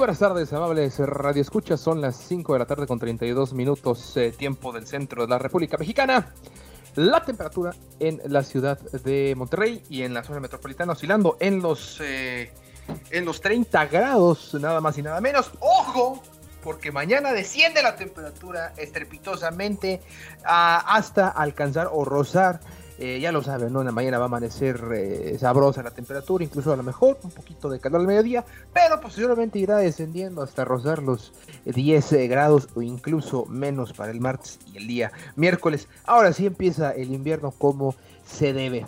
Buenas tardes, amables Radio Escuchas. Son las 5 de la tarde con 32 minutos, eh, tiempo del centro de la República Mexicana. La temperatura en la ciudad de Monterrey y en la zona metropolitana oscilando en los, eh, en los 30 grados, nada más y nada menos. ¡Ojo! Porque mañana desciende la temperatura estrepitosamente ah, hasta alcanzar o rozar eh, ya lo saben, ¿no? En la mañana va a amanecer eh, sabrosa la temperatura, incluso a lo mejor un poquito de calor al mediodía, pero posteriormente irá descendiendo hasta rozar los 10 eh, grados o incluso menos para el martes y el día miércoles. Ahora sí empieza el invierno como se debe.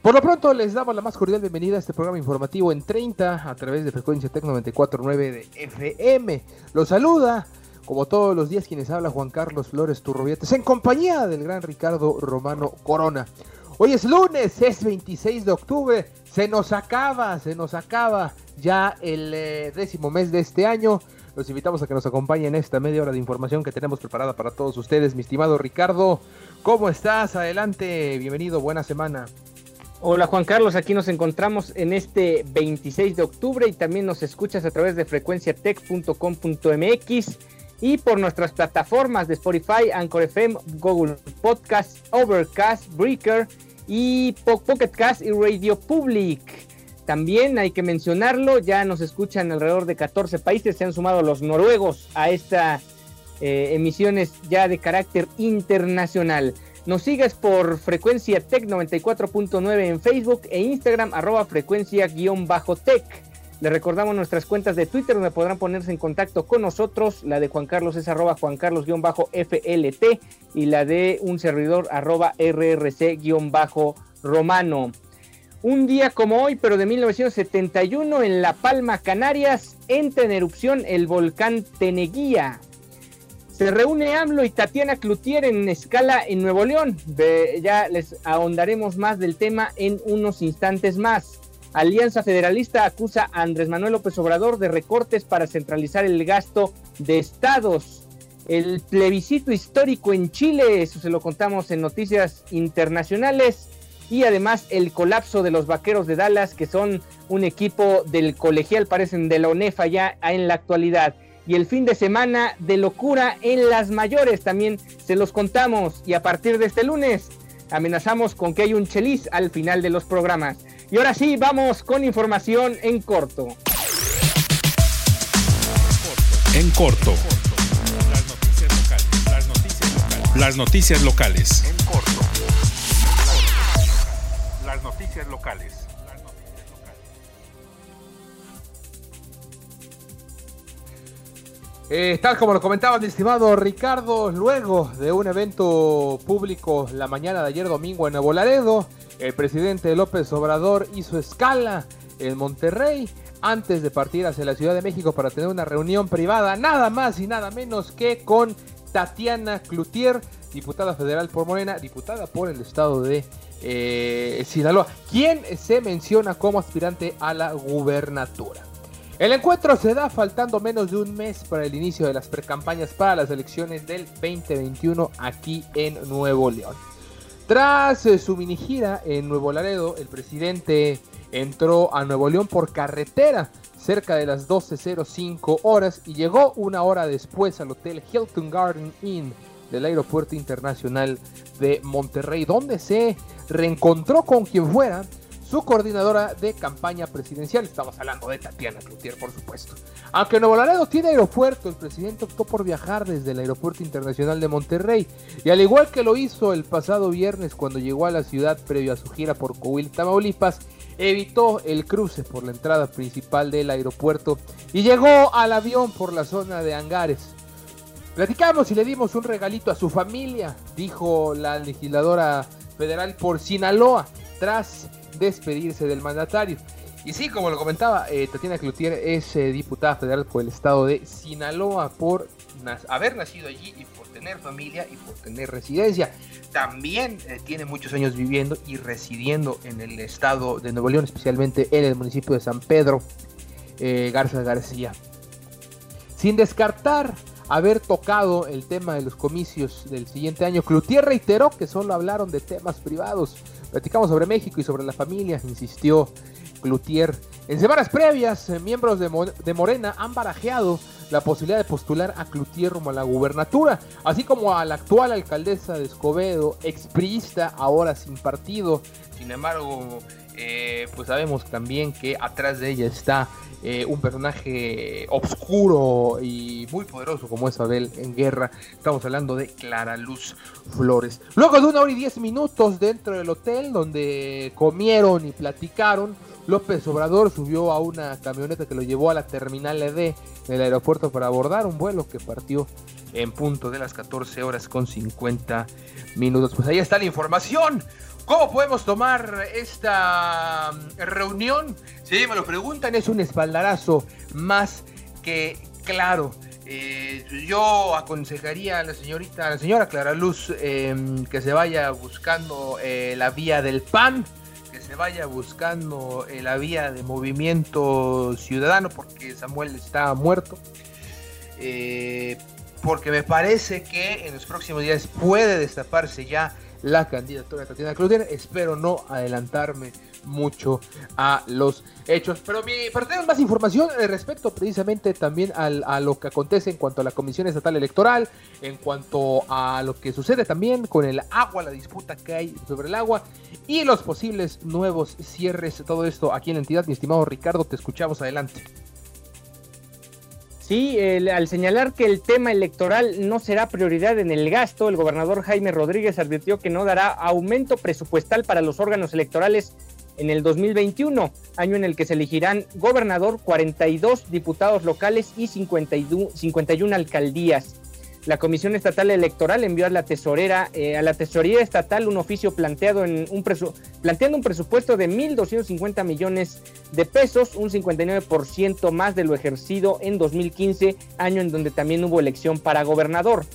Por lo pronto les damos la más cordial bienvenida a este programa informativo en 30 a través de frecuencia Tec 94.9 de FM. Los saluda como todos los días, quienes habla Juan Carlos Flores Turroviates, en compañía del gran Ricardo Romano Corona. Hoy es lunes, es 26 de octubre, se nos acaba, se nos acaba ya el eh, décimo mes de este año. Los invitamos a que nos acompañen en esta media hora de información que tenemos preparada para todos ustedes. Mi estimado Ricardo, ¿cómo estás? Adelante, bienvenido, buena semana. Hola Juan Carlos, aquí nos encontramos en este 26 de octubre y también nos escuchas a través de frecuenciatech.com.mx y por nuestras plataformas de Spotify, Anchor FM, Google Podcast, Overcast, Breaker y Pocket Cast y Radio Public. También hay que mencionarlo, ya nos escuchan alrededor de 14 países, se han sumado los noruegos a estas eh, emisiones ya de carácter internacional. Nos sigues por frecuencia Tech 94.9 en Facebook e Instagram arroba frecuencia-tech. Les recordamos nuestras cuentas de Twitter donde podrán ponerse en contacto con nosotros. La de Juan Carlos es arroba Juan Carlos-FLT y la de un servidor arroba RRC-Romano. Un día como hoy, pero de 1971, en La Palma, Canarias, entra en erupción el volcán Teneguía. Se reúne AMLO y Tatiana Cloutier en escala en Nuevo León. ya les ahondaremos más del tema en unos instantes más. Alianza Federalista acusa a Andrés Manuel López Obrador de recortes para centralizar el gasto de estados. El plebiscito histórico en Chile, eso se lo contamos en noticias internacionales. Y además el colapso de los Vaqueros de Dallas, que son un equipo del colegial, parecen de la ONEFA ya en la actualidad. Y el fin de semana de locura en las mayores también se los contamos. Y a partir de este lunes amenazamos con que hay un chelis al final de los programas. Y ahora sí, vamos con información en corto. En corto. Las noticias locales. Las noticias locales. Las noticias locales. En corto. Las noticias locales. Eh, tal como lo comentaba mi estimado Ricardo, luego de un evento público la mañana de ayer domingo en Nuevo Laredo, el presidente López Obrador hizo escala en Monterrey antes de partir hacia la Ciudad de México para tener una reunión privada, nada más y nada menos que con Tatiana Cloutier, diputada federal por Morena, diputada por el estado de eh, Sinaloa, quien se menciona como aspirante a la gubernatura. El encuentro se da faltando menos de un mes para el inicio de las precampañas para las elecciones del 2021 aquí en Nuevo León. Tras eh, su mini gira en Nuevo Laredo, el presidente entró a Nuevo León por carretera cerca de las 12.05 horas y llegó una hora después al hotel Hilton Garden Inn del Aeropuerto Internacional de Monterrey, donde se reencontró con quien fuera su coordinadora de campaña presidencial. Estamos hablando de Tatiana Cloutier, por supuesto. Aunque Nuevo Laredo tiene aeropuerto, el presidente optó por viajar desde el Aeropuerto Internacional de Monterrey. Y al igual que lo hizo el pasado viernes cuando llegó a la ciudad previo a su gira por Coahuila, Tamaulipas, evitó el cruce por la entrada principal del aeropuerto y llegó al avión por la zona de hangares. Platicamos y le dimos un regalito a su familia, dijo la legisladora federal por Sinaloa, tras despedirse del mandatario. Y sí, como lo comentaba, eh, Tatiana Cloutier es eh, diputada federal por el estado de Sinaloa por haber nacido allí y por tener familia y por tener residencia. También eh, tiene muchos años viviendo y residiendo en el estado de Nuevo León, especialmente en el municipio de San Pedro Garza García. Sin descartar haber tocado el tema de los comicios del siguiente año, Cloutier reiteró que solo hablaron de temas privados Platicamos sobre México y sobre la familia, insistió Cloutier. En semanas previas, eh, miembros de, Morena han barajeado la posibilidad de postular a Cloutier como a la gubernatura, así como a la actual alcaldesa de Escobedo, expriista, ahora sin partido. Sin embargo, eh, pues sabemos también que atrás de ella está eh, un personaje oscuro y muy poderoso como es Abel en guerra. Estamos hablando de Clara Luz Flores. Luego de una hora y diez minutos dentro del hotel donde comieron y platicaron, López Obrador subió a una camioneta que lo llevó a la terminal ED del aeropuerto para abordar un vuelo que partió en punto de las 14 horas con 50 minutos. Pues ahí está la información. ¿Cómo podemos tomar esta mm, reunión? Si me lo preguntan, es un espaldarazo más que claro. Eh, yo aconsejaría a la señorita, a la señora Clara Luz, em, que se vaya buscando eh, la vía del PAN, que se vaya buscando eh, la vía de movimiento ciudadano, porque Samuel está muerto. Porque me parece que en los próximos días puede destaparse ya la candidatura de Tatiana Cloutier. Espero no adelantarme mucho a los hechos. Pero mi, para tener más información respecto precisamente también a lo que acontece en cuanto a la Comisión Estatal Electoral, en cuanto a lo que sucede también con el agua, la disputa que hay sobre el agua y los posibles nuevos cierres, todo esto aquí en la entidad, mi estimado Ricardo, te escuchamos adelante. Sí, al señalar que el tema electoral no será prioridad en el gasto, el gobernador Jaime Rodríguez advirtió que no dará aumento presupuestal para los órganos electorales en el 2021, año en el que se elegirán gobernador, 42 diputados locales y 51 alcaldías. La Comisión Estatal Electoral envió a la tesorera, eh, a la tesorería estatal un oficio planteado en un planteando un presupuesto de 1.250 millones de pesos, un 59% más de lo ejercido en 2015, año en donde también hubo elección para gobernador.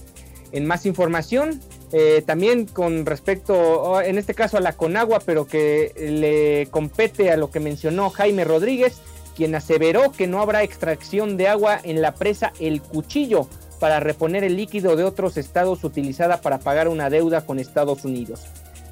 En más información, eh, también con respecto, oh, en este caso a la Conagua, pero que le compete a lo que mencionó Jaime Rodríguez, quien aseveró que no habrá extracción de agua en la presa El Cuchillo para reponer el líquido de otros estados utilizada para pagar una deuda con Estados Unidos.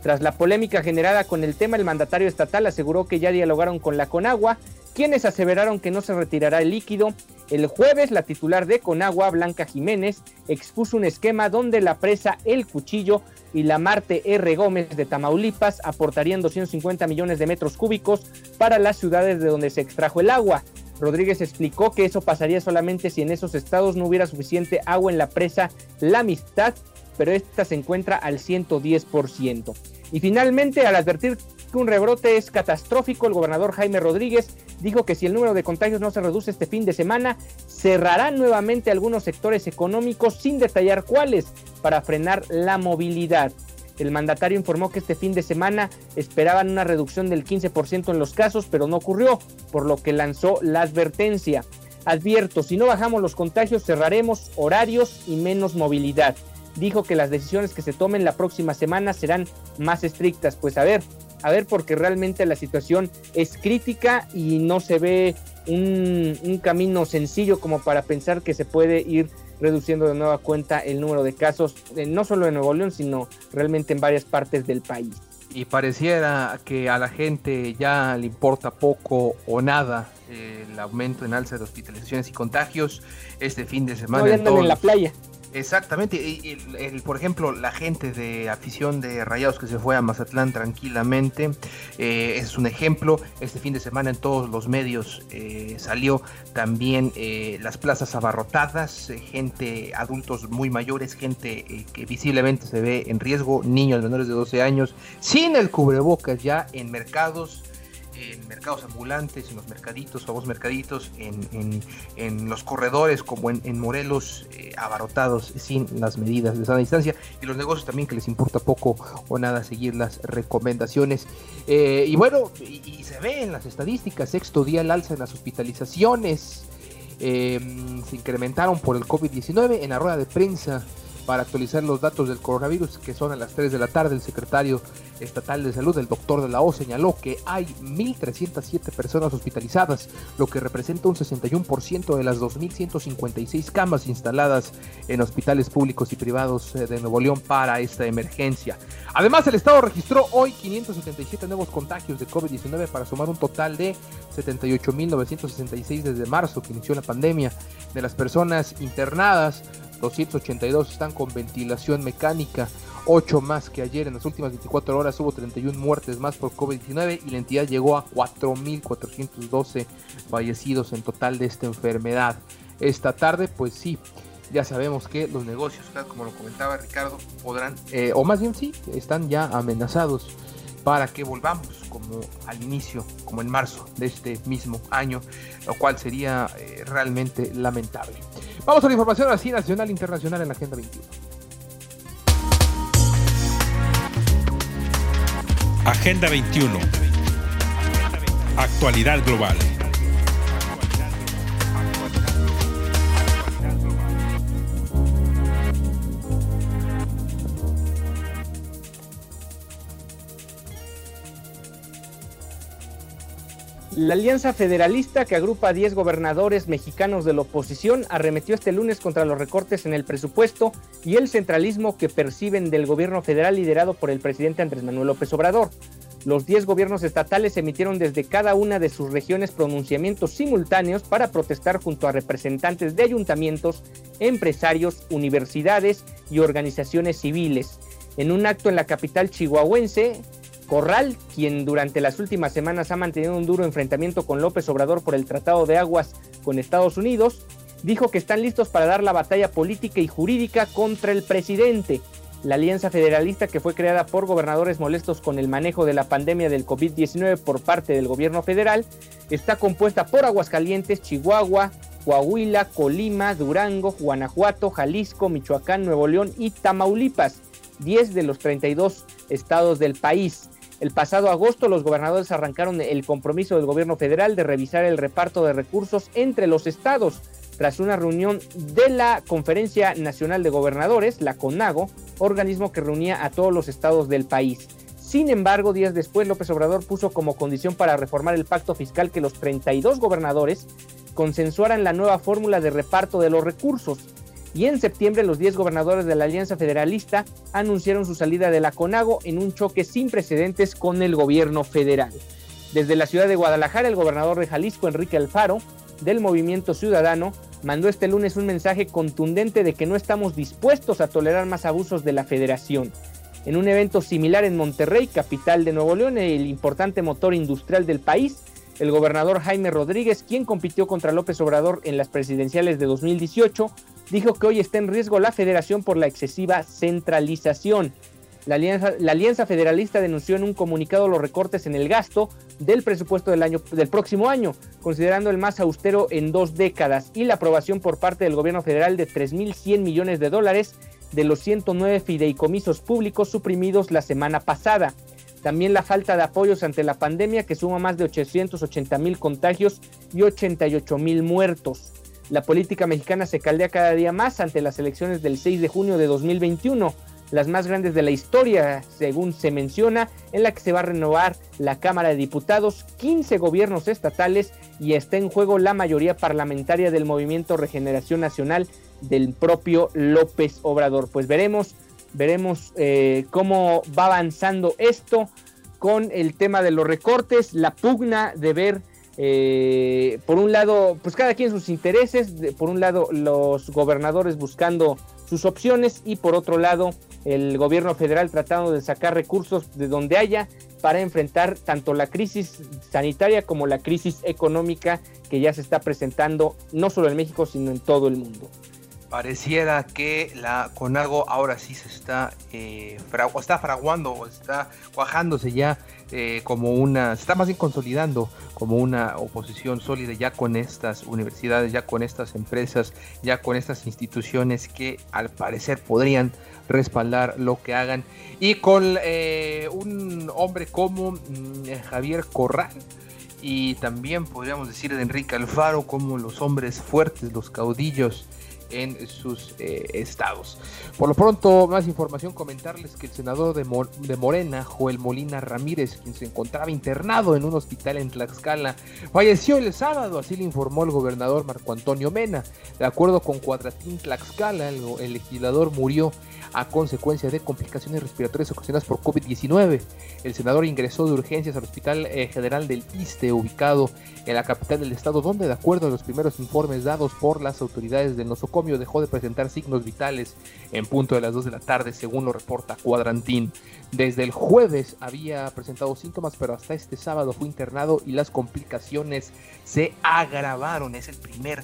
Tras la polémica generada con el tema, el mandatario estatal aseguró que ya dialogaron con la Conagua, quienes aseveraron que no se retirará el líquido. El jueves, la titular de Conagua, Blanca Jiménez, expuso un esquema donde la presa El Cuchillo y la Marte R. Gómez de Tamaulipas aportarían 250 millones de metros cúbicos para las ciudades de donde se extrajo el agua. Rodríguez explicó que eso pasaría solamente si en esos estados no hubiera suficiente agua en la presa La Amistad, pero esta se encuentra al 110%. Y finalmente, al advertir que un rebrote es catastrófico, el gobernador Jaime Rodríguez dijo que si el número de contagios no se reduce este fin de semana, cerrará nuevamente algunos sectores económicos sin detallar cuáles para frenar la movilidad. El mandatario informó que este fin de semana esperaban una reducción del 15% en los casos, pero no ocurrió, por lo que lanzó la advertencia. Advierto, si no bajamos los contagios, cerraremos horarios y menos movilidad. Dijo que las decisiones que se tomen la próxima semana serán más estrictas. Pues a ver, a ver, porque realmente la situación es crítica y no se ve un, un camino sencillo como para pensar que se puede ir reduciendo de nueva cuenta el número de casos, eh, no solo en Nuevo León, sino realmente en varias partes del país. Y pareciera que a la gente ya le importa poco o nada eh, el aumento en alza de hospitalizaciones y contagios este fin de semana. No, en, en la playa. Exactamente, el, por ejemplo, la gente de afición de Rayados que se fue a Mazatlán tranquilamente, eh, es un ejemplo. Este fin de semana en todos los medios eh, salió también eh, las plazas abarrotadas, gente, adultos muy mayores, gente que visiblemente se ve en riesgo, niños menores de 12 años, sin el cubrebocas ya en mercados en mercados ambulantes, en los mercaditos, famosos mercaditos, en, en, los corredores como en, Morelos, eh, abarrotados sin las medidas de sana distancia, y los negocios también que les importa poco o nada seguir las recomendaciones. Eh, y bueno, y, se ve en las estadísticas, sexto día el alza en las hospitalizaciones. Eh, se incrementaron por el COVID-19 en la rueda de prensa para actualizar los datos del coronavirus, que son a las 3 de la tarde. El secretario estatal de salud, el doctor de la O, señaló que hay 1.307 personas hospitalizadas, lo que representa un 61% de las 2.156 camas instaladas en hospitales públicos y privados eh, de Nuevo León para esta emergencia. Además, el estado registró hoy 577 nuevos contagios de COVID-19 para sumar un total de 78.966 desde marzo que inició la pandemia. De las personas internadas, 282 están con ventilación mecánica, 8 más que ayer. En las últimas 24 horas hubo 31 muertes más por COVID-19 y la entidad llegó a 4.412 fallecidos en total de esta enfermedad. Esta tarde, pues sí, ya sabemos que los negocios, como lo comentaba Ricardo, podrán, eh, o más bien sí, están ya amenazados para que volvamos como al inicio, como en marzo de este mismo año, lo cual sería eh, realmente lamentable. Vamos a la información así nacional e internacional en la Agenda 21. Agenda 21. Actualidad global. La Alianza Federalista, que agrupa a 10 gobernadores mexicanos de la oposición, arremetió este lunes contra los recortes en el presupuesto y el centralismo que perciben del gobierno federal liderado por el presidente Andrés Manuel López Obrador. Los 10 gobiernos estatales emitieron desde cada una de sus regiones pronunciamientos simultáneos para protestar junto a representantes de ayuntamientos, empresarios, universidades y organizaciones civiles. En un acto en la capital chihuahuense, Corral, quien durante las últimas semanas ha mantenido un duro enfrentamiento con López Obrador por el Tratado de Aguas con Estados Unidos, dijo que están listos para dar la batalla política y jurídica contra el presidente. La Alianza Federalista, que fue creada por gobernadores molestos con el manejo de la pandemia del COVID-19 por parte del gobierno federal, está compuesta por Aguascalientes, Chihuahua, Coahuila, Colima, Durango, Guanajuato, Jalisco, Michoacán, Nuevo León y Tamaulipas, 10 de los 32 estados del país. El pasado agosto los gobernadores arrancaron el compromiso del gobierno federal de revisar el reparto de recursos entre los estados tras una reunión de la Conferencia Nacional de Gobernadores, la CONAGO, organismo que reunía a todos los estados del país. Sin embargo, días después López Obrador puso como condición para reformar el pacto fiscal que los 32 gobernadores consensuaran la nueva fórmula de reparto de los recursos y en septiembre los 10 gobernadores de la Alianza Federalista anunciaron su salida de la CONAGO en un choque sin precedentes con el gobierno federal. Desde la ciudad de Guadalajara, el gobernador de Jalisco, Enrique Alfaro, del Movimiento Ciudadano, mandó este lunes un mensaje contundente de que no estamos dispuestos a tolerar más abusos de la federación. En un evento similar en Monterrey, capital de Nuevo León, el importante motor industrial del país, el gobernador Jaime Rodríguez, quien compitió contra López Obrador en las presidenciales de 2018, dijo que hoy está en riesgo la federación por la excesiva centralización. La alianza, Federalista denunció en un comunicado los recortes en el gasto del presupuesto del, año, del próximo año, considerando el más austero en dos décadas, y la aprobación por parte del gobierno federal de 3.100 millones de dólares de los 109 fideicomisos públicos suprimidos la semana pasada. También la falta de apoyos ante la pandemia que suma más de 880 mil contagios y 88 mil muertos. La política mexicana se caldea cada día más ante las elecciones del 6 de junio de 2021, las más grandes de la historia, según se menciona, en la que se va a renovar la Cámara de Diputados, 15 gobiernos estatales y está en juego la mayoría parlamentaria del Movimiento Regeneración Nacional del propio López Obrador. Pues veremos Veremos eh, cómo va avanzando esto con el tema de los recortes, la pugna de ver, eh, por un lado, pues cada quien sus intereses, por un lado los gobernadores buscando sus opciones y por otro lado el gobierno federal tratando de sacar recursos de donde haya para enfrentar tanto la crisis sanitaria como la crisis económica que ya se está presentando no solo en México sino en todo el mundo. Pareciera que la CONAGO ahora sí se está, eh, está fraguando o está cuajándose ya eh, como una, se está más bien consolidando como una oposición sólida ya con estas universidades, ya con estas empresas, ya con estas instituciones que al parecer podrían respaldar lo que hagan. Y con eh, un hombre como mm, Javier Corral y también podríamos decir de Enrique Alfaro como los hombres fuertes, los caudillos en sus eh, estados. Por lo pronto, más información, comentarles que el senador de, de, Morena, Joel Molina Ramírez, quien se encontraba internado en un hospital en Tlaxcala, falleció el sábado, así le informó el gobernador Marco Antonio Mena. De acuerdo con Cuadratín Tlaxcala, el, legislador murió a consecuencia de complicaciones respiratorias ocasionadas por COVID-19. El senador ingresó de urgencias al Hospital eh, General del Iste, ubicado en la capital del estado, donde de acuerdo a los primeros informes dados por las autoridades del nosocomio dejó de presentar signos vitales en punto de las 2 de la tarde, según lo reporta Cuadrantín. Desde el jueves había presentado síntomas, pero hasta este sábado fue internado y las complicaciones se agravaron. Es el primer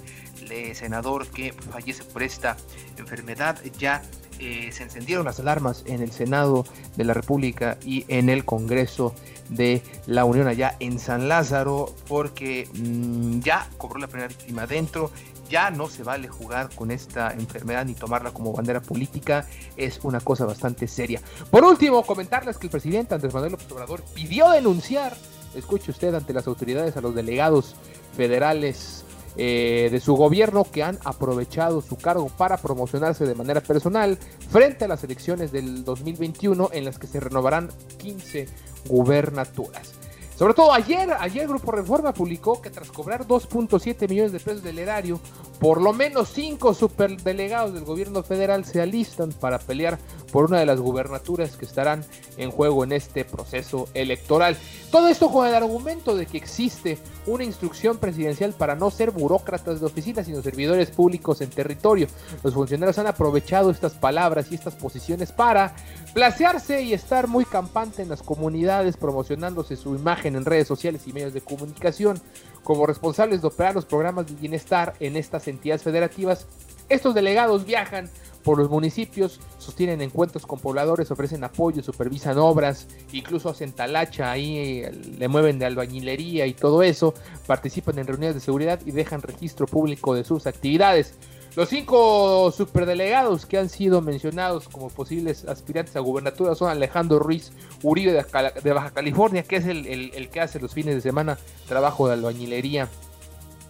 eh, senador que fallece por esta enfermedad. Ya eh, se encendieron las alarmas en el Senado de la República y en el Congreso de la Unión allá en San Lázaro porque mm, ya cobró la primera víctima dentro ya no se vale jugar con esta enfermedad ni tomarla como bandera política, es una cosa bastante seria. Por último, comentarles que el presidente Andrés Manuel López Obrador pidió denunciar, escuche usted, ante las autoridades a los delegados federales eh, de su gobierno que han aprovechado su cargo para promocionarse de manera personal frente a las elecciones del 2021 en las que se renovarán 15 gubernaturas. Sobre todo ayer, ayer Grupo Reforma publicó que tras cobrar 2.7 millones de pesos del erario, por lo menos cinco superdelegados del gobierno federal se alistan para pelear por una de las gubernaturas que estarán en juego en este proceso electoral. Todo esto con el argumento de que existe una instrucción presidencial para no ser burócratas de oficina, sino servidores públicos en territorio. Los funcionarios han aprovechado estas palabras y estas posiciones para placearse y estar muy campante en las comunidades, promocionándose su imagen en redes sociales y medios de comunicación. Como responsables de operar los programas de bienestar en estas entidades federativas, estos delegados viajan por los municipios, sostienen encuentros con pobladores, ofrecen apoyo, supervisan obras, incluso hacen talacha ahí, le mueven de albañilería y todo eso, participan en reuniones de seguridad y dejan registro público de sus actividades. Los cinco superdelegados que han sido mencionados como posibles aspirantes a gubernatura son Alejandro Ruiz Uribe de Baja California, que es el, el que hace los fines de semana trabajo de albañilería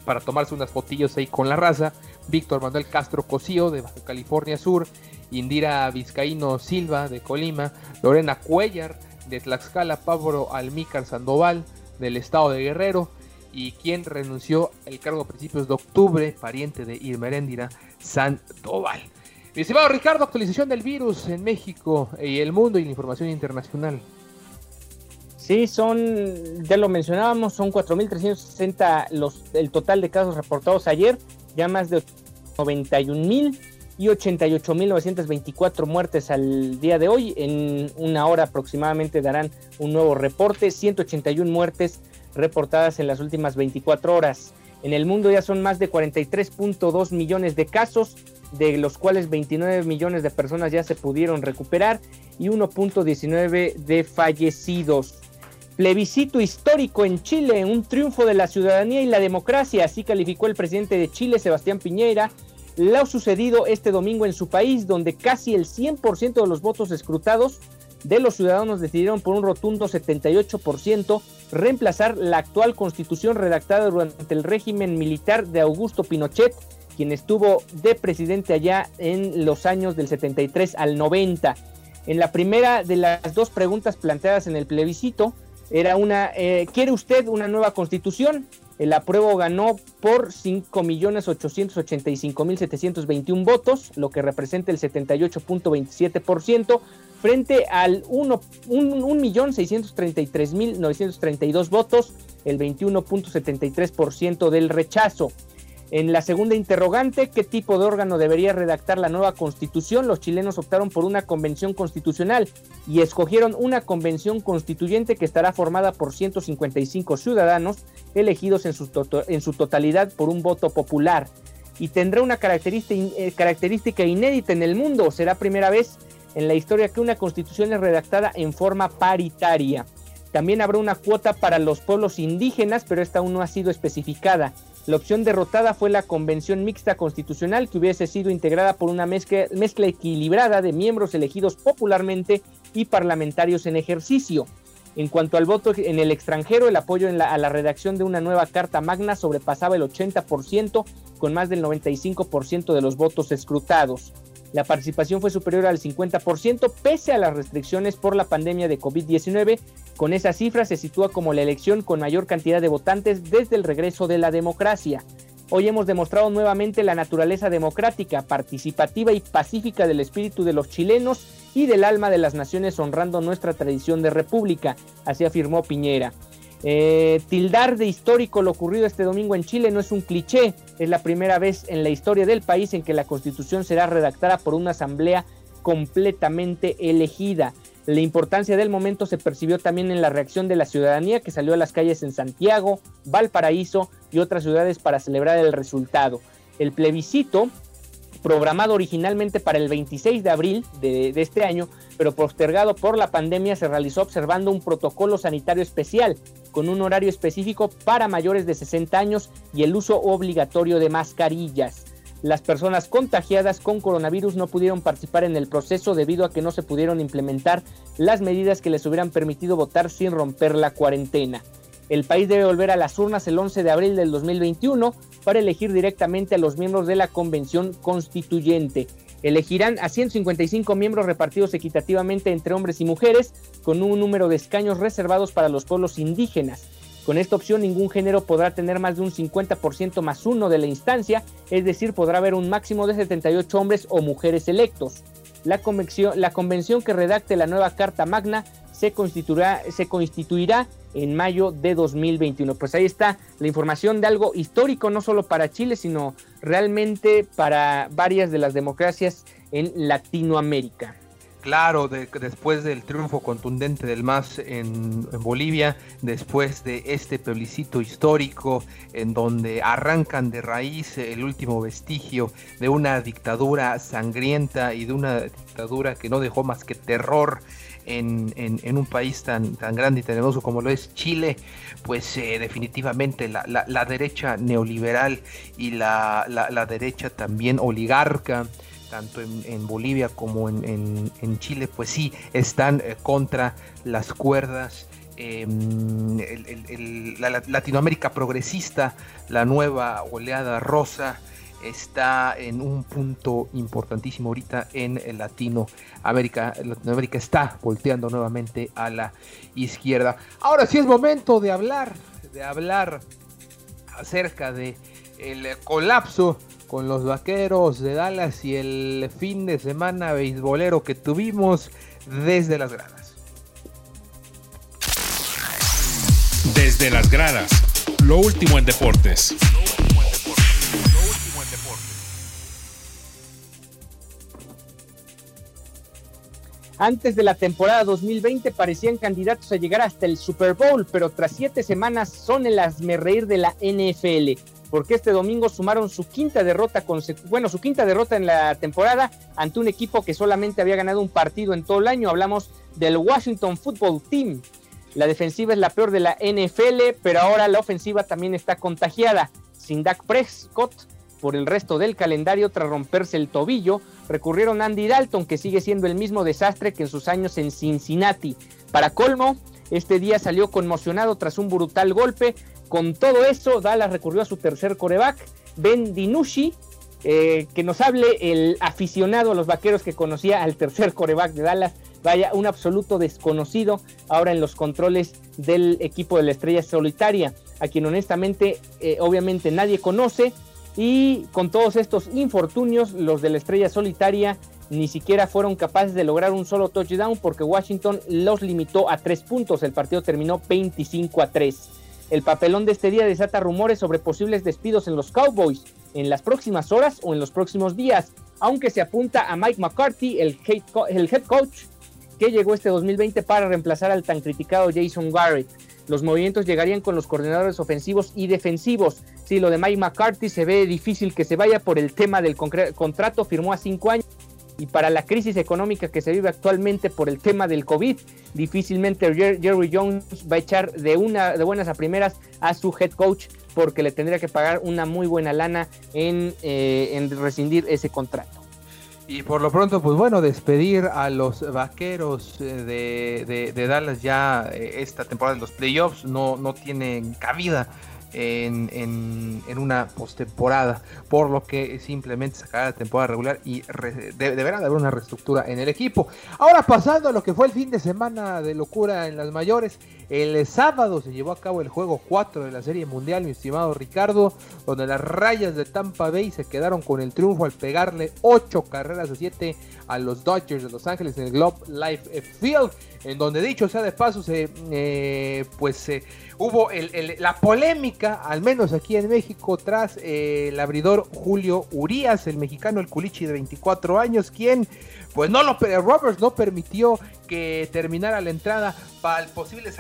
para tomarse unas fotillos ahí con la raza. Víctor Manuel Castro Cosío de Baja California Sur, Indira Vizcaíno Silva de Colima, Lorena Cuellar de Tlaxcala, Pablo Almícar Sandoval del estado de Guerrero y quien renunció el cargo a principios de octubre, pariente de Irmeréndira Sandoval. Mi estimado Ricardo, actualización del virus en México y el mundo y la información internacional. Sí, son, ya lo mencionábamos, son 4.360 el total de casos reportados ayer, ya más de 91 mil y 88.924 muertes al día de hoy. En una hora aproximadamente darán un nuevo reporte, 181 muertes reportadas en las últimas 24 horas. En el mundo ya son más de 43.2 millones de casos, de los cuales 29 millones de personas ya se pudieron recuperar y 1.19 de fallecidos. Plebiscito histórico en Chile, un triunfo de la ciudadanía y la democracia, así calificó el presidente de Chile, Sebastián Piñera, lo sucedido este domingo en su país, donde casi el 100% de los votos escrutados de los ciudadanos decidieron por un rotundo 78% reemplazar la actual constitución redactada durante el régimen militar de Augusto Pinochet, quien estuvo de presidente allá en los años del 73 al 90. En la primera de las dos preguntas planteadas en el plebiscito, era una, eh, ¿quiere usted una nueva constitución? El apruebo ganó por 5.885.721 votos, lo que representa el 78.27%, frente al 1.633.932 votos, el 21.73% del rechazo. En la segunda interrogante, ¿qué tipo de órgano debería redactar la nueva constitución? Los chilenos optaron por una convención constitucional y escogieron una convención constituyente que estará formada por 155 ciudadanos elegidos en su, totalidad por un voto popular y tendrá una eh, característica inédita en el mundo. Será primera vez en la historia que una constitución es redactada en forma paritaria. También habrá una cuota para los pueblos indígenas, pero esta aún no ha sido especificada. La opción derrotada fue la convención mixta constitucional que hubiese sido integrada por una mezcla, equilibrada de miembros elegidos popularmente y parlamentarios en ejercicio. En cuanto al voto en el extranjero, el apoyo a la redacción de una nueva Carta Magna sobrepasaba el 80% con más del 95% de los votos escrutados. La participación fue superior al 50% pese a las restricciones por la pandemia de COVID-19. Con esa cifra se sitúa como la elección con mayor cantidad de votantes desde el regreso de la democracia. Hoy hemos demostrado nuevamente la naturaleza democrática, participativa y pacífica del espíritu de los chilenos y del alma de las naciones honrando nuestra tradición de república, así afirmó Piñera. Eh, tildar de histórico lo ocurrido este domingo en Chile no es un cliché, es la primera vez en la historia del país en que la constitución será redactada por una asamblea completamente elegida. La importancia del momento se percibió también en la reacción de la ciudadanía que salió a las calles en Santiago, Valparaíso y otras ciudades para celebrar el resultado. El plebiscito, programado originalmente para el 26 de abril de, este año, pero postergado por la pandemia, se realizó observando un protocolo sanitario especial con un horario específico para mayores de 60 años y el uso obligatorio de mascarillas. Las personas contagiadas con coronavirus no pudieron participar en el proceso debido a que no se pudieron implementar las medidas que les hubieran permitido votar sin romper la cuarentena. El país debe volver a las urnas el 11 de abril del 2021 para elegir directamente a los miembros de la convención constituyente. Elegirán a 155 miembros repartidos equitativamente entre hombres y mujeres, con un número de escaños reservados para los pueblos indígenas. Con esta opción ningún género podrá tener más de un 50% más uno de la instancia, es decir, podrá haber un máximo de 78 hombres o mujeres electos. La convención, la convención que redacte la nueva Carta Magna se constituirá, se constituirá en mayo de 2021. Pues ahí está la información de algo histórico, no solo para Chile, sino realmente para varias de las democracias en Latinoamérica. Claro, después del triunfo contundente del MAS en, Bolivia, después de este plebiscito histórico en donde arrancan de raíz el último vestigio de una dictadura sangrienta y de una dictadura que no dejó más que terror en, un país tan, tan grande y tan hermoso como lo es Chile, pues eh, definitivamente la, derecha neoliberal y la, derecha también oligarca, tanto en, Bolivia como en, Chile, pues sí, están eh, contra las cuerdas. Em, la Latinoamérica progresista, la nueva oleada rosa, está en un punto importantísimo ahorita en Latinoamérica. Latinoamérica está volteando nuevamente a la izquierda. Ahora sí es momento de hablar, de hablar acerca de el colapso con los vaqueros de Dallas y el fin de semana beisbolero que tuvimos desde las gradas. Desde las gradas, lo último en deportes. Antes de la temporada 2020 parecían candidatos a llegar hasta el Super Bowl, pero tras siete semanas son el asmerreír de la NFL, porque este domingo sumaron su quinta derrota, bueno, su quinta derrota en la temporada ante un equipo que solamente había ganado un partido en todo el año. Hablamos del Washington Football Team. La defensiva es la peor de la NFL, pero ahora la ofensiva también está contagiada. Sin Dak Prescott, por el resto del calendario tras romperse el tobillo, recurrieron a Andy Dalton, que sigue siendo el mismo desastre que en sus años en Cincinnati. Para colmo, este día salió conmocionado tras un brutal golpe. Con todo eso, Dallas recurrió a su tercer coreback, Ben Dinucci, eh, que nos hable el aficionado a los vaqueros que conocía al tercer coreback de Dallas. Vaya, un absoluto desconocido ahora en los controles del equipo de la estrella solitaria, a quien honestamente, eh, obviamente nadie conoce y con todos estos infortunios, los de la estrella solitaria ni siquiera fueron capaces de lograr un solo touchdown porque Washington los limitó a tres puntos. El partido terminó 25 a 3. El papelón de este día desata rumores sobre posibles despidos en los Cowboys. en las próximas horas o en los próximos días, aunque se apunta a Mike McCarthy, el head coach que llegó este 2020 para reemplazar al tan criticado Jason Garrett. Los movimientos llegarían con los coordinadores ofensivos y defensivos. Si lo de Mike McCarthy se ve difícil que se vaya por el tema del contrato, firmó a cinco años. Y para la crisis económica que se vive actualmente por el tema del COVID, difícilmente Jerry Jones va a echar de, una, de buenas a primeras a su head coach porque le tendría que pagar una muy buena lana en, eh, en rescindir ese contrato. Y por lo pronto, pues bueno, despedir a los vaqueros eh, de, de, Dallas ya eh, esta temporada en los playoffs no, no tienen cabida en, en, una postemporada, por lo que simplemente sacará la temporada regular y deberá de haber una reestructura en el equipo. Ahora pasando a lo que fue el fin de semana de locura en las mayores, el sábado se llevó a cabo el juego 4 de la Serie Mundial, mi estimado Ricardo, donde las rayas de Tampa Bay se quedaron con el triunfo al pegarle 8 carreras a 7 a los Dodgers de Los Ángeles en el Globe Life Field, en donde dicho sea de paso, se, eh, pues hubo la polémica, al menos aquí en México, tras eh, el abridor Julio Urias, el mexicano, el culichi de 24 años, quien pues no lo Roberts no permitió que terminara la entrada para el posible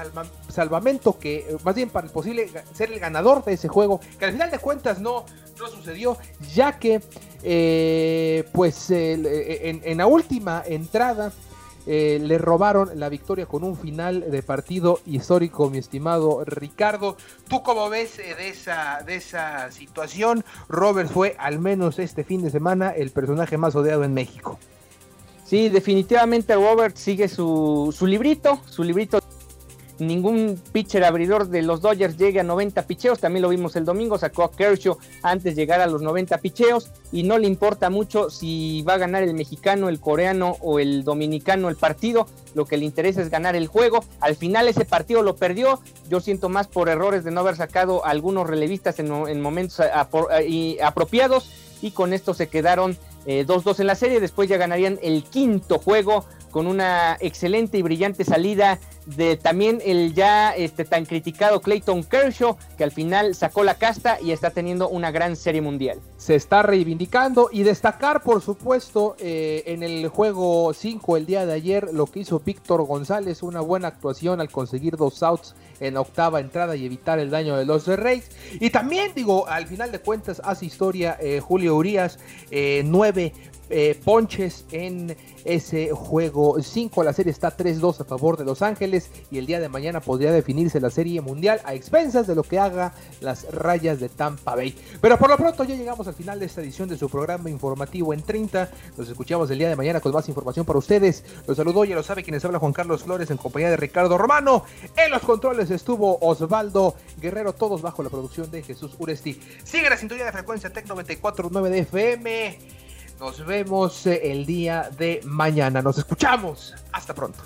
salvamento que más bien para el posible ser el ganador de ese juego que al final de cuentas no, no sucedió ya que eh, pues en, la última entrada eh, le robaron la victoria con un final de partido histórico, mi estimado Ricardo. ¿Tú cómo ves eh, de, esa, de esa situación? Robert fue, al menos este fin de semana, el personaje más odiado en México. Sí, definitivamente Robert sigue su, su librito, su librito ningún pitcher abridor de los Dodgers llegue a 90 picheos. También lo vimos el domingo, sacó a Kershaw antes de llegar a los 90 picheos y no le importa mucho si va a ganar el mexicano, el coreano o el dominicano el partido. Lo que le interesa es ganar el juego. Al final ese partido lo perdió. Yo siento más por errores de no haber sacado algunos relevistas en, momentos apropiados y con esto se quedaron 2-2 eh, en la serie. Después ya ganarían el quinto juego con una excelente y brillante salida de también el ya este, tan criticado Clayton Kershaw, que al final sacó la casta y está teniendo una gran serie mundial. Se está reivindicando y destacar, por supuesto, eh, en el juego 5 el día de ayer, lo que hizo Víctor González, una buena actuación al conseguir dos outs en octava entrada y evitar el daño de los Reyes. Y también, digo, al final de cuentas, hace historia eh, Julio Urias, eh, nueve ponches en ese juego 5. La serie está 3-2 a favor de Los Ángeles y el día de mañana podría definirse la serie mundial a expensas de lo que haga las rayas de Tampa Bay. Pero por lo pronto ya llegamos al final de esta edición de su programa informativo en 30. Nos escuchamos el día de mañana con más información para ustedes. Los saludo, ya lo sabe quienes habla Juan Carlos Flores en compañía de Ricardo Romano. En los controles estuvo Osvaldo Guerrero, todos bajo la producción de Jesús Uresti. Sigue la sintonía de frecuencia Tec 94.9 de FM. Nos vemos eh, el día de mañana. Nos escuchamos. Hasta pronto.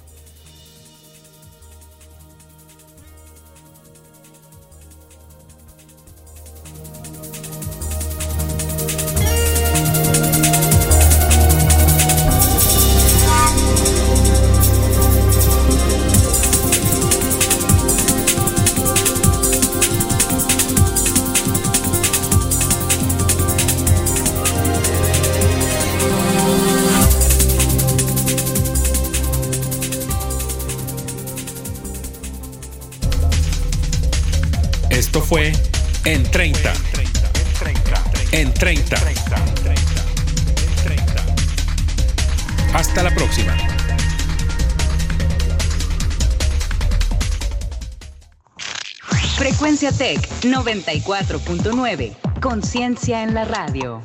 Tech 94.9. Conciencia en la radio.